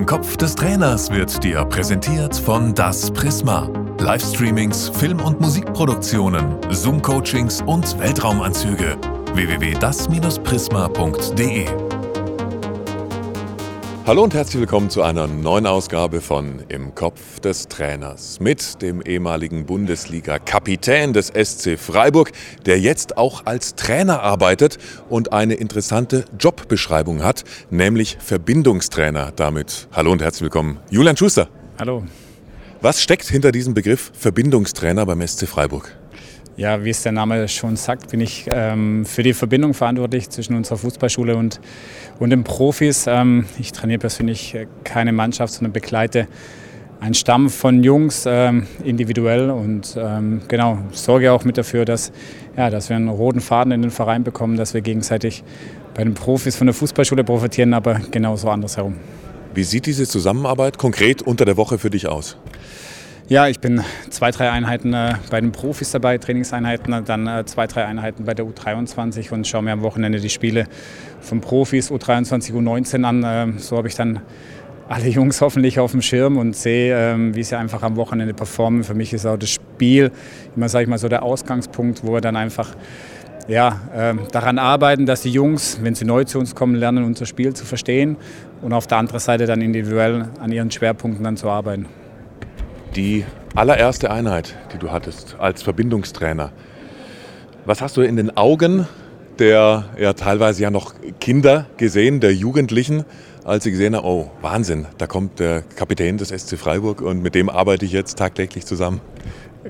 Im Kopf des Trainers wird dir präsentiert von Das Prisma. Livestreamings, Film- und Musikproduktionen, Zoom-Coachings und Weltraumanzüge. www.das-prisma.de Hallo und herzlich willkommen zu einer neuen Ausgabe von Im Kopf des Trainers mit dem ehemaligen Bundesliga-Kapitän des SC Freiburg, der jetzt auch als Trainer arbeitet und eine interessante Jobbeschreibung hat, nämlich Verbindungstrainer. Damit hallo und herzlich willkommen, Julian Schuster. Hallo. Was steckt hinter diesem Begriff Verbindungstrainer beim SC Freiburg? Ja, wie es der Name schon sagt, bin ich ähm, für die Verbindung verantwortlich zwischen unserer Fußballschule und, und den Profis. Ähm, ich trainiere persönlich keine Mannschaft, sondern begleite einen Stamm von Jungs ähm, individuell und ähm, genau sorge auch mit dafür, dass, ja, dass wir einen roten Faden in den Verein bekommen, dass wir gegenseitig bei den Profis von der Fußballschule profitieren, aber genauso andersherum. Wie sieht diese Zusammenarbeit konkret unter der Woche für dich aus? Ja, ich bin zwei, drei Einheiten äh, bei den Profis dabei, Trainingseinheiten, dann äh, zwei, drei Einheiten bei der U23 und schaue mir am Wochenende die Spiele von Profis U23, U19 an. Äh, so habe ich dann alle Jungs hoffentlich auf dem Schirm und sehe, ähm, wie sie einfach am Wochenende performen. Für mich ist auch das Spiel immer, sage ich mal, so der Ausgangspunkt, wo wir dann einfach ja, äh, daran arbeiten, dass die Jungs, wenn sie neu zu uns kommen, lernen, unser Spiel zu verstehen und auf der anderen Seite dann individuell an ihren Schwerpunkten dann zu arbeiten. Die allererste Einheit, die du hattest als Verbindungstrainer. Was hast du in den Augen der ja teilweise ja noch Kinder gesehen, der Jugendlichen, als sie gesehen haben, oh Wahnsinn, da kommt der Kapitän des SC Freiburg und mit dem arbeite ich jetzt tagtäglich zusammen?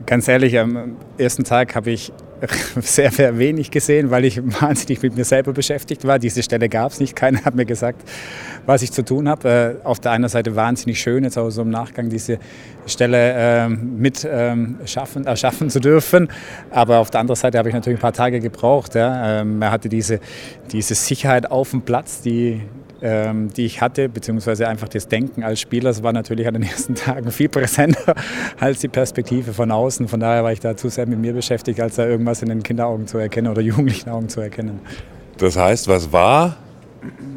Ganz ehrlich, am ersten Tag habe ich sehr, sehr wenig gesehen, weil ich wahnsinnig mit mir selber beschäftigt war. Diese Stelle gab es nicht. Keiner hat mir gesagt, was ich zu tun habe. Äh, auf der einen Seite wahnsinnig schön, jetzt auch so im Nachgang diese Stelle äh, mit ähm, schaffen, erschaffen zu dürfen. Aber auf der anderen Seite habe ich natürlich ein paar Tage gebraucht. Ja. Ähm, er hatte diese, diese Sicherheit auf dem Platz, die, die ich hatte, beziehungsweise einfach das Denken als Spieler, das war natürlich an den ersten Tagen viel präsenter als die Perspektive von außen. Von daher war ich da zu sehr mit mir beschäftigt, als da irgendwas in den Kinderaugen zu erkennen oder jugendlichen Augen zu erkennen. Das heißt, was war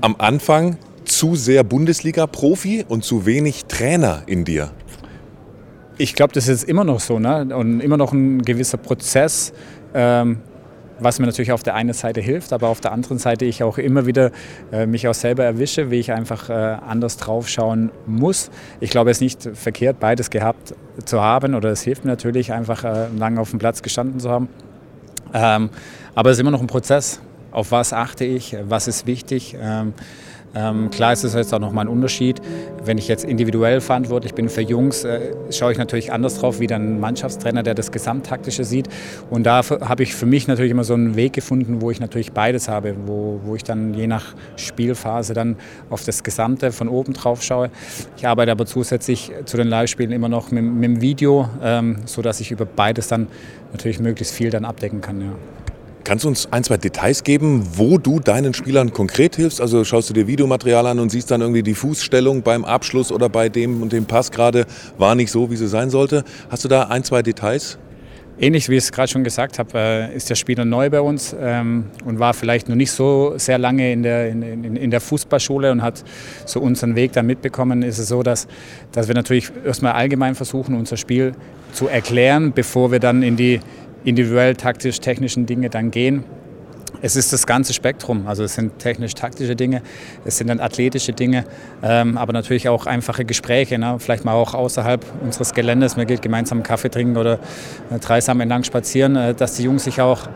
am Anfang zu sehr Bundesliga-Profi und zu wenig Trainer in dir? Ich glaube, das ist immer noch so ne? und immer noch ein gewisser Prozess. Ähm, was mir natürlich auf der einen Seite hilft, aber auf der anderen Seite ich auch immer wieder äh, mich auch selber erwische, wie ich einfach äh, anders drauf schauen muss. Ich glaube, es ist nicht verkehrt, beides gehabt zu haben oder es hilft mir natürlich einfach äh, lange auf dem Platz gestanden zu haben. Ähm, aber es ist immer noch ein Prozess. Auf was achte ich? Was ist wichtig? Ähm, ähm, klar ist es jetzt auch nochmal ein Unterschied. Wenn ich jetzt individuell verantwortlich bin für Jungs, äh, schaue ich natürlich anders drauf wie dann ein Mannschaftstrainer, der das Gesamttaktische sieht. Und da habe ich für mich natürlich immer so einen Weg gefunden, wo ich natürlich beides habe, wo, wo ich dann je nach Spielphase dann auf das Gesamte von oben drauf schaue. Ich arbeite aber zusätzlich zu den Live-Spielen immer noch mit, mit dem Video, ähm, sodass ich über beides dann natürlich möglichst viel dann abdecken kann. Ja. Kannst du uns ein, zwei Details geben, wo du deinen Spielern konkret hilfst? Also schaust du dir Videomaterial an und siehst dann irgendwie die Fußstellung beim Abschluss oder bei dem und dem Pass gerade war nicht so, wie sie sein sollte. Hast du da ein, zwei Details? Ähnlich wie ich es gerade schon gesagt habe, äh, ist der Spieler neu bei uns ähm, und war vielleicht noch nicht so sehr lange in der, in, in, der Fußballschule und hat so unseren Weg da mitbekommen. Ist es so, dass, dass wir natürlich erstmal allgemein versuchen, unser Spiel zu erklären, bevor wir dann in die individuell taktisch-technischen Dinge dann gehen. Es ist das ganze Spektrum. Also es sind technisch-taktische Dinge, es sind dann athletische Dinge, ähm, aber natürlich auch einfache Gespräche. Ne? Vielleicht mal auch außerhalb unseres Geländes. Man geht gemeinsam Kaffee trinken oder äh, dreisam entlang spazieren, äh, dass die Jungs sich auch,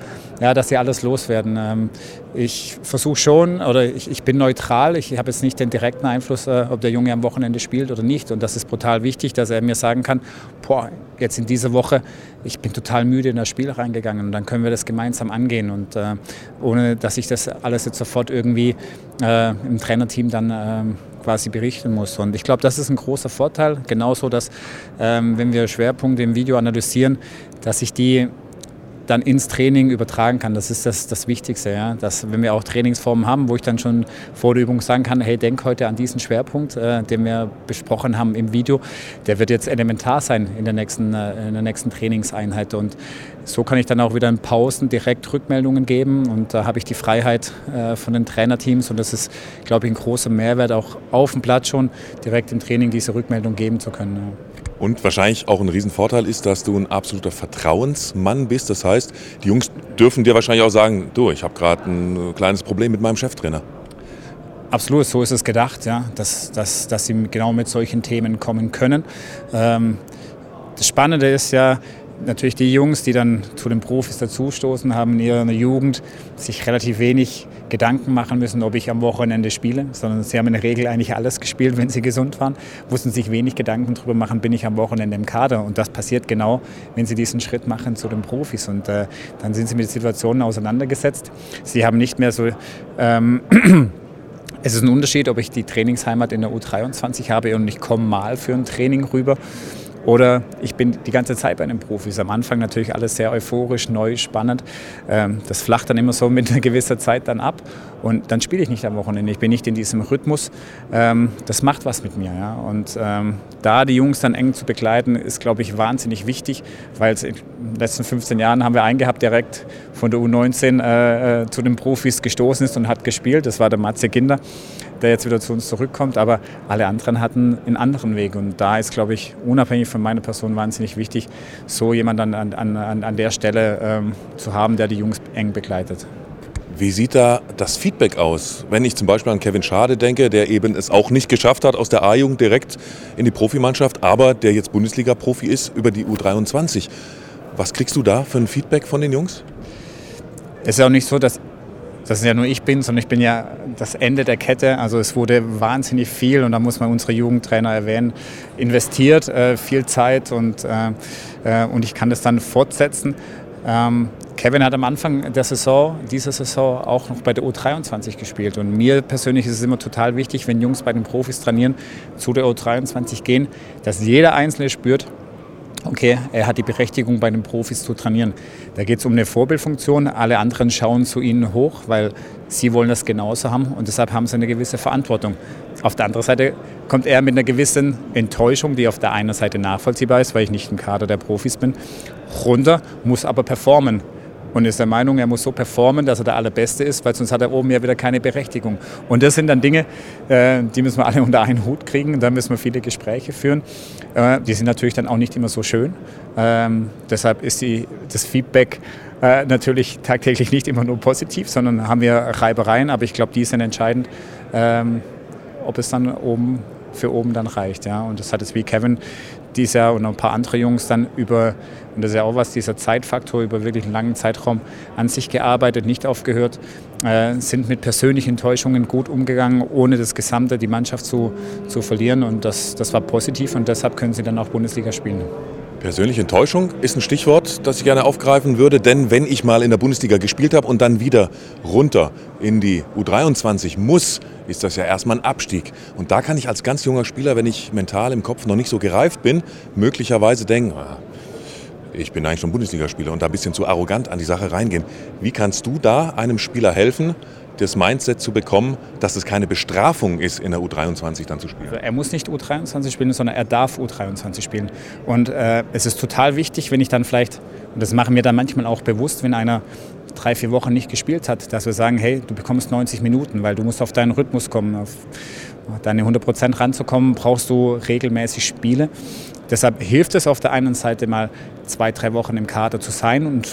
ja, dass sie alles loswerden. Ähm, ich versuche schon, oder ich, ich, bin neutral. Ich habe jetzt nicht den direkten Einfluss, äh, ob der Junge am Wochenende spielt oder nicht. Und das ist brutal wichtig, dass er mir sagen kann, boah, jetzt in dieser Woche, ich bin total müde in das Spiel reingegangen. Und dann können wir das gemeinsam angehen. Und äh, ohne, dass ich das alles jetzt sofort irgendwie äh, im Trainerteam dann äh, quasi berichten muss. Und ich glaube, das ist ein großer Vorteil. Genauso, dass ähm, wenn wir Schwerpunkte im Video analysieren, dass ich die dann ins Training übertragen kann. Das ist das, das Wichtigste. Ja? Dass, wenn wir auch Trainingsformen haben, wo ich dann schon vor der Übung sagen kann, hey, denk heute an diesen Schwerpunkt, äh, den wir besprochen haben im Video, der wird jetzt elementar sein in der nächsten, äh, in der nächsten Trainingseinheit. Und so kann ich dann auch wieder in Pausen direkt Rückmeldungen geben und da habe ich die Freiheit äh, von den Trainerteams und das ist, glaube ich, ein großer Mehrwert, auch auf dem Platz schon direkt im Training diese Rückmeldung geben zu können. Ja. Und wahrscheinlich auch ein Riesenvorteil ist, dass du ein absoluter Vertrauensmann bist. Das heißt, die Jungs dürfen dir wahrscheinlich auch sagen, du, ich habe gerade ein kleines Problem mit meinem Cheftrainer. Absolut, so ist es gedacht, ja, dass, dass, dass sie genau mit solchen Themen kommen können. Ähm, das Spannende ist ja, natürlich die Jungs, die dann zu den Profis dazustoßen, haben in ihrer Jugend sich relativ wenig Gedanken machen müssen, ob ich am Wochenende spiele, sondern sie haben in der Regel eigentlich alles gespielt, wenn sie gesund waren, mussten sich wenig Gedanken darüber machen, bin ich am Wochenende im Kader. Und das passiert genau, wenn sie diesen Schritt machen zu den Profis. Und äh, dann sind sie mit Situationen auseinandergesetzt. Sie haben nicht mehr so... Ähm, es ist ein Unterschied, ob ich die Trainingsheimat in der U23 habe und ich komme mal für ein Training rüber oder ich bin die ganze Zeit bei den Profis. Am Anfang natürlich alles sehr euphorisch, neu, spannend. Ähm, das flacht dann immer so mit einer gewissen Zeit dann ab. Und dann spiele ich nicht am Wochenende. Ich bin nicht in diesem Rhythmus. Ähm, das macht was mit mir. Und ähm, da die Jungs dann eng zu begleiten, ist, glaube ich, wahnsinnig wichtig, weil in den letzten 15 Jahren haben wir einen gehabt, direkt von der U19 äh, äh, zu den Profis gestoßen ist und hat gespielt. Das war der Matze Ginder der jetzt wieder zu uns zurückkommt. Aber alle anderen hatten einen anderen Weg. Und da ist, glaube ich, unabhängig von meiner Person wahnsinnig wichtig, so jemanden an, an, an, an der Stelle ähm, zu haben, der die Jungs eng begleitet. Wie sieht da das Feedback aus? Wenn ich zum Beispiel an Kevin Schade denke, der eben es auch nicht geschafft hat, aus der A-Jugend direkt in die Profimannschaft, aber der jetzt Bundesliga-Profi ist über die U23. Was kriegst du da für ein Feedback von den Jungs? Es ist auch nicht so, dass das ja nur ich bin, sondern ich bin ja das Ende der Kette. Also es wurde wahnsinnig viel und da muss man unsere Jugendtrainer erwähnen, investiert, äh, viel Zeit und, äh, äh, und ich kann das dann fortsetzen. Ähm, Kevin hat am Anfang der Saison, dieser Saison, auch noch bei der U23 gespielt. Und mir persönlich ist es immer total wichtig, wenn Jungs bei den Profis trainieren, zu der U23 gehen, dass jeder Einzelne spürt, okay, er hat die Berechtigung, bei den Profis zu trainieren. Da geht es um eine Vorbildfunktion. Alle anderen schauen zu ihnen hoch, weil sie wollen das genauso haben und deshalb haben sie eine gewisse Verantwortung. Auf der anderen Seite kommt er mit einer gewissen Enttäuschung, die auf der einen Seite nachvollziehbar ist, weil ich nicht im Kader der Profis bin, runter, muss aber performen und ist der Meinung, er muss so performen, dass er der Allerbeste ist, weil sonst hat er oben ja wieder keine Berechtigung. Und das sind dann Dinge, äh, die müssen wir alle unter einen Hut kriegen. Da müssen wir viele Gespräche führen. Äh, die sind natürlich dann auch nicht immer so schön. Ähm, deshalb ist die, das Feedback äh, natürlich tagtäglich nicht immer nur positiv, sondern haben wir Reibereien. Aber ich glaube, die sind entscheidend, ähm, ob es dann oben für oben dann reicht. Ja. Und das hat es wie Kevin dieser und ein paar andere Jungs dann über, und das ist ja auch was, dieser Zeitfaktor über wirklich einen langen Zeitraum an sich gearbeitet, nicht aufgehört, äh, sind mit persönlichen Enttäuschungen gut umgegangen, ohne das Gesamte, die Mannschaft zu, zu verlieren. Und das, das war positiv und deshalb können sie dann auch Bundesliga spielen. Persönliche Enttäuschung ist ein Stichwort, das ich gerne aufgreifen würde, denn wenn ich mal in der Bundesliga gespielt habe und dann wieder runter in die U23 muss, ist das ja erstmal ein Abstieg. Und da kann ich als ganz junger Spieler, wenn ich mental im Kopf noch nicht so gereift bin, möglicherweise denken, ah, ich bin eigentlich schon Bundesligaspieler und da ein bisschen zu arrogant an die Sache reingehen. Wie kannst du da einem Spieler helfen, das Mindset zu bekommen, dass es keine Bestrafung ist, in der U23 dann zu spielen. Also er muss nicht U23 spielen, sondern er darf U23 spielen. Und äh, es ist total wichtig, wenn ich dann vielleicht, und das machen wir dann manchmal auch bewusst, wenn einer drei, vier Wochen nicht gespielt hat, dass wir sagen, hey, du bekommst 90 Minuten, weil du musst auf deinen Rhythmus kommen, auf deine 100 Prozent ranzukommen, brauchst du regelmäßig Spiele. Deshalb hilft es auf der einen Seite mal zwei, drei Wochen im Kader zu sein und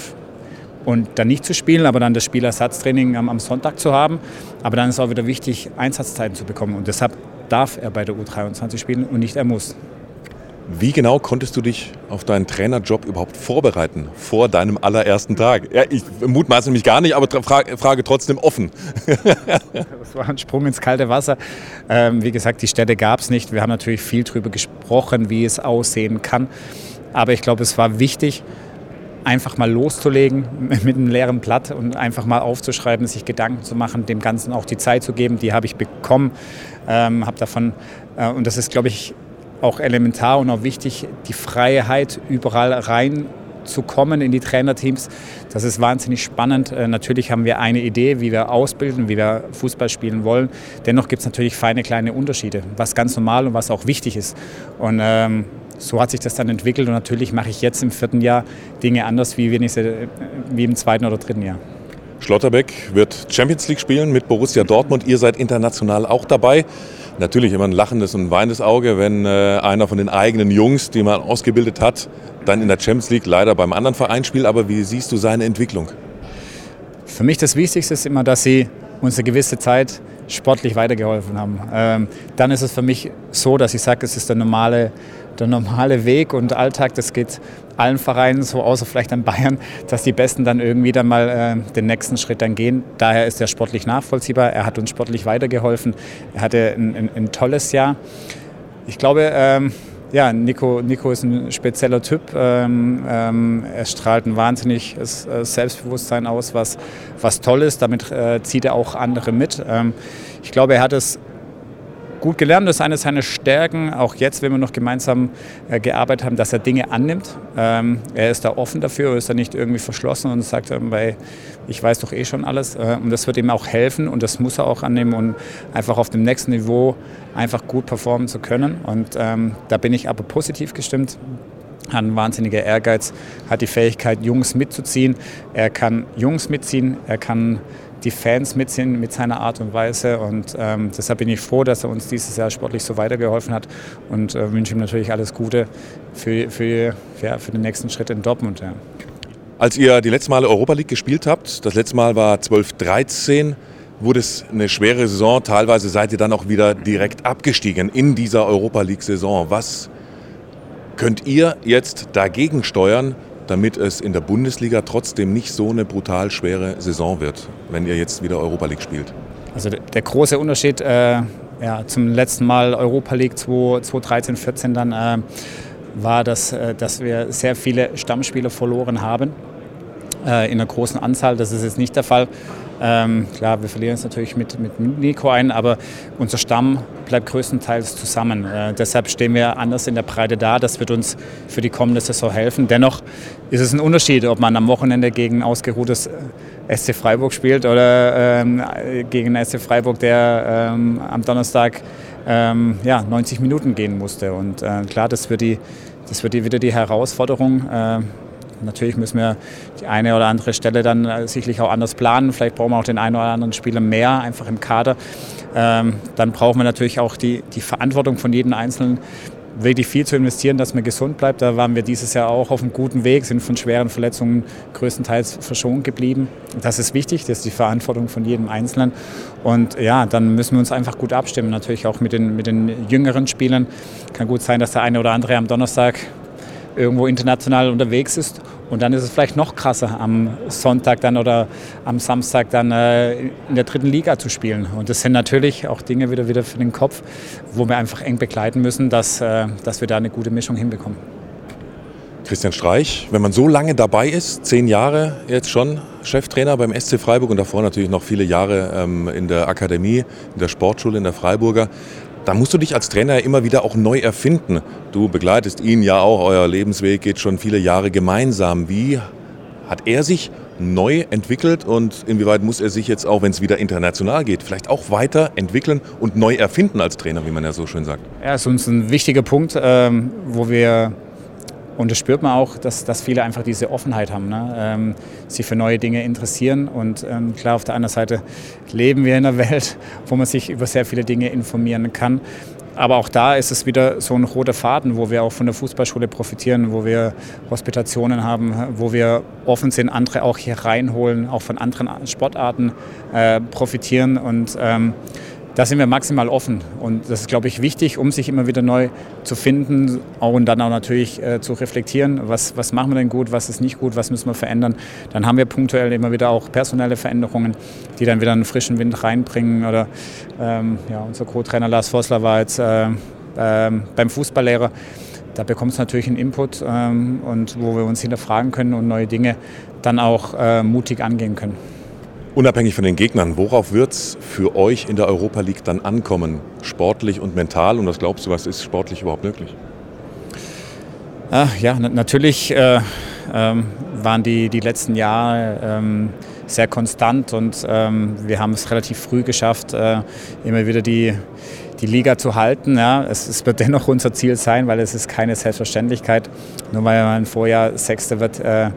und dann nicht zu spielen, aber dann das Spielersatztraining am, am Sonntag zu haben. Aber dann ist auch wieder wichtig, Einsatzzeiten zu bekommen. Und deshalb darf er bei der U23 spielen und nicht er muss. Wie genau konntest du dich auf deinen Trainerjob überhaupt vorbereiten vor deinem allerersten Tag? Ja, ich mutmaße mich gar nicht, aber frage, frage trotzdem offen. das war ein Sprung ins kalte Wasser. Ähm, wie gesagt, die Städte gab es nicht. Wir haben natürlich viel darüber gesprochen, wie es aussehen kann. Aber ich glaube, es war wichtig, einfach mal loszulegen mit einem leeren Blatt und einfach mal aufzuschreiben, sich Gedanken zu machen, dem Ganzen auch die Zeit zu geben. Die habe ich bekommen, ähm, habe davon, äh, und das ist, glaube ich, auch elementar und auch wichtig, die Freiheit überall rein zu kommen in die Trainerteams. Das ist wahnsinnig spannend. Äh, natürlich haben wir eine Idee, wie wir ausbilden, wie wir Fußball spielen wollen. Dennoch gibt es natürlich feine kleine Unterschiede, was ganz normal und was auch wichtig ist. Und ähm, so hat sich das dann entwickelt und natürlich mache ich jetzt im vierten Jahr Dinge anders, wie, ich sie, wie im zweiten oder dritten Jahr. Schlotterbeck wird Champions League spielen mit Borussia Dortmund. Ihr seid international auch dabei. Natürlich immer ein lachendes und ein weinendes Auge, wenn äh, einer von den eigenen Jungs, die man ausgebildet hat, dann in der Champions League leider beim anderen Verein spielt. Aber wie siehst du seine Entwicklung? Für mich das Wichtigste ist immer, dass sie uns eine gewisse Zeit sportlich weitergeholfen haben. Ähm, dann ist es für mich so, dass ich sage, es ist der normale der normale Weg und Alltag, das geht allen Vereinen so, außer vielleicht an Bayern, dass die Besten dann irgendwie dann mal äh, den nächsten Schritt dann gehen. Daher ist er sportlich nachvollziehbar. Er hat uns sportlich weitergeholfen. Er hatte ein, ein, ein tolles Jahr. Ich glaube, ähm, ja, Nico, Nico ist ein spezieller Typ. Ähm, ähm, er strahlt ein wahnsinniges äh, Selbstbewusstsein aus, was, was toll ist. Damit äh, zieht er auch andere mit. Ähm, ich glaube, er hat es gut gelernt. Das ist eine seiner Stärken, auch jetzt, wenn wir noch gemeinsam äh, gearbeitet haben, dass er Dinge annimmt. Ähm, er ist da offen dafür, ist da nicht irgendwie verschlossen und sagt, ähm, weil ich weiß doch eh schon alles. Äh, und das wird ihm auch helfen und das muss er auch annehmen und einfach auf dem nächsten Niveau einfach gut performen zu können. Und ähm, da bin ich aber positiv gestimmt hat einen wahnsinniger Ehrgeiz, hat die Fähigkeit, Jungs mitzuziehen. Er kann Jungs mitziehen, er kann die Fans mitziehen mit seiner Art und Weise. Und ähm, deshalb bin ich froh, dass er uns dieses Jahr sportlich so weitergeholfen hat und äh, wünsche ihm natürlich alles Gute für, für, ja, für den nächsten Schritt in Dortmund. Ja. Als ihr die letzte Mal Europa League gespielt habt, das letzte Mal war 12-13, wurde es eine schwere Saison. Teilweise seid ihr dann auch wieder direkt abgestiegen in dieser Europa League-Saison. Was könnt ihr jetzt dagegen steuern, damit es in der Bundesliga trotzdem nicht so eine brutal schwere Saison wird, wenn ihr jetzt wieder Europa League spielt? Also der große Unterschied äh, ja, zum letzten Mal Europa League 2013, 14 dann äh, war, dass, äh, dass wir sehr viele Stammspieler verloren haben äh, in einer großen Anzahl. Das ist jetzt nicht der Fall. Ähm, klar, wir verlieren es natürlich mit, mit Nico ein, aber unser Stamm bleibt größtenteils zusammen. Äh, deshalb stehen wir anders in der Breite da. Das wird uns für die kommende Saison helfen. Dennoch ist es ein Unterschied, ob man am Wochenende gegen ausgeruhtes äh, SC Freiburg spielt oder ähm, gegen SC Freiburg, der ähm, am Donnerstag ähm, ja, 90 Minuten gehen musste. Und äh, klar, das wird, die, das wird die, wieder die Herausforderung. Äh, Natürlich müssen wir die eine oder andere Stelle dann äh, sicherlich auch anders planen. Vielleicht brauchen wir auch den einen oder anderen Spieler mehr einfach im Kader. Ähm, dann brauchen wir natürlich auch die, die Verantwortung von jedem Einzelnen wirklich viel zu investieren, dass man gesund bleibt. Da waren wir dieses Jahr auch auf einem guten Weg, sind von schweren Verletzungen größtenteils verschont geblieben. Das ist wichtig, das ist die Verantwortung von jedem Einzelnen. Und ja, dann müssen wir uns einfach gut abstimmen, natürlich auch mit den, mit den jüngeren Spielern. Kann gut sein, dass der eine oder andere am Donnerstag irgendwo international unterwegs ist. Und dann ist es vielleicht noch krasser, am Sonntag dann oder am Samstag dann äh, in der dritten Liga zu spielen. Und das sind natürlich auch Dinge wieder, wieder für den Kopf, wo wir einfach eng begleiten müssen, dass, äh, dass wir da eine gute Mischung hinbekommen. Christian Streich, wenn man so lange dabei ist, zehn Jahre jetzt schon Cheftrainer beim SC Freiburg und davor natürlich noch viele Jahre ähm, in der Akademie, in der Sportschule in der Freiburger, da musst du dich als Trainer immer wieder auch neu erfinden. Du begleitest ihn ja auch, euer Lebensweg geht schon viele Jahre gemeinsam. Wie hat er sich neu entwickelt und inwieweit muss er sich jetzt auch, wenn es wieder international geht, vielleicht auch weiterentwickeln und neu erfinden als Trainer, wie man ja so schön sagt? Ja, ist uns ein wichtiger Punkt, ähm, wo wir und das spürt man auch, dass, dass viele einfach diese Offenheit haben, ne? ähm, sich für neue Dinge interessieren. Und ähm, klar, auf der anderen Seite leben wir in einer Welt, wo man sich über sehr viele Dinge informieren kann. Aber auch da ist es wieder so ein roter Faden, wo wir auch von der Fußballschule profitieren, wo wir Hospitationen haben, wo wir offen sind, andere auch hier reinholen, auch von anderen Sportarten äh, profitieren. Und ähm, da sind wir maximal offen. Und das ist, glaube ich, wichtig, um sich immer wieder neu zu finden und dann auch natürlich äh, zu reflektieren, was, was machen wir denn gut, was ist nicht gut, was müssen wir verändern. Dann haben wir punktuell immer wieder auch personelle Veränderungen, die dann wieder einen frischen Wind reinbringen. Oder ähm, ja, unser Co-Trainer Lars Vossler war jetzt äh, äh, beim Fußballlehrer. Da bekommt es natürlich einen Input ähm, und wo wir uns hinterfragen können und neue Dinge dann auch äh, mutig angehen können. Unabhängig von den Gegnern, worauf wird es für euch in der Europa League dann ankommen? Sportlich und mental? Und was glaubst du, was ist sportlich überhaupt möglich? Ah, ja, natürlich äh, ähm, waren die, die letzten Jahre ähm, sehr konstant und ähm, wir haben es relativ früh geschafft, äh, immer wieder die, die Liga zu halten. Ja. Es, es, wird dennoch unser Ziel sein, weil es ist keine Selbstverständlichkeit. Nur weil man Vorjahr Sechster wird, äh,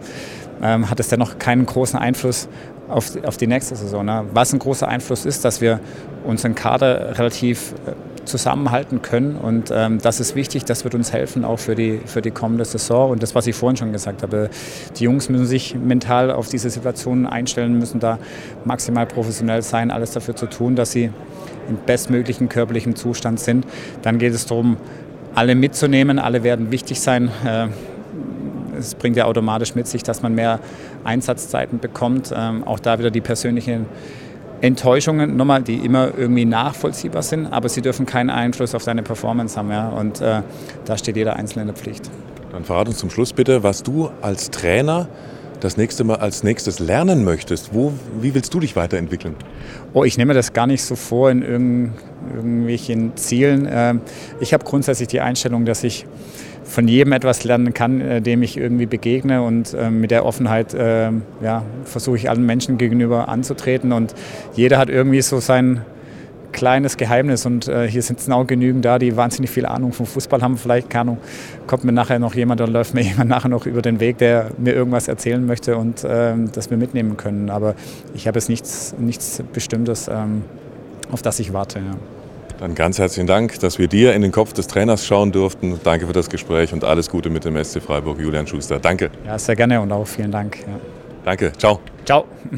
ähm, hat es dennoch keinen großen Einfluss auf, auf die nächste Saison. Ne? Was ein großer Einfluss ist, dass wir unseren Kader relativ äh, zusammenhalten können. Und ähm, das ist wichtig, das wird uns helfen, auch für die, für die kommende Saison. Und das, was ich vorhin schon gesagt habe, die Jungs müssen sich mental auf diese Situation einstellen, müssen da maximal professionell sein, alles dafür zu tun, dass sie im bestmöglichen körperlichen Zustand sind. Dann geht es darum, alle mitzunehmen, alle werden wichtig sein. Äh, es bringt ja automatisch mit sich, dass man mehr Einsatzzeiten bekommt. Ähm, auch da wieder die persönlichen Enttäuschungen, nochmal, die immer irgendwie nachvollziehbar sind, aber sie dürfen keinen Einfluss auf deine Performance haben. Ja? Und äh, da steht jeder Einzelne in der Pflicht. Dann verrat uns zum Schluss bitte, was du als Trainer das nächste Mal als nächstes lernen möchtest. Wo, wie willst du dich weiterentwickeln? Oh, ich nehme das gar nicht so vor in irgendwelchen Zielen. Ähm, ich habe grundsätzlich die Einstellung, dass ich von jedem etwas lernen kann, äh, dem ich irgendwie begegne. Und äh, mit der Offenheit äh, ja, versuche ich allen Menschen gegenüber anzutreten. Und jeder hat irgendwie so sein kleines Geheimnis. Und hier sitzen auch genügend da, die wahnsinnig viel Ahnung vom Fußball haben. Vielleicht keine kommt mir nachher noch jemand oder läuft mir jemand nachher noch über den Weg, der mir irgendwas erzählen möchte und das wir mitnehmen können. Aber ich habe jetzt nichts, nichts Bestimmtes, ähm, auf das ich warte. Ja. Dann ganz herzlichen Dank, dass wir dir in den Kopf des Trainers schauen durften. Danke für das Gespräch und alles Gute mit dem SC Freiburg, Julian Schuster. Danke. Ja, sehr gerne und auch vielen Dank. Ja. Danke. Ciao. Ciao.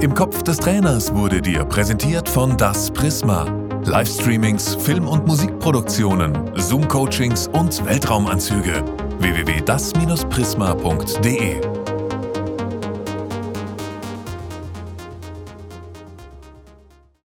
Im Kopf des Trainers wurde dir präsentiert von Das Prisma. Livestreamings, Film- und Musikproduktionen, Zoom-Coachings und Weltraumanzüge. www.das-prisma.de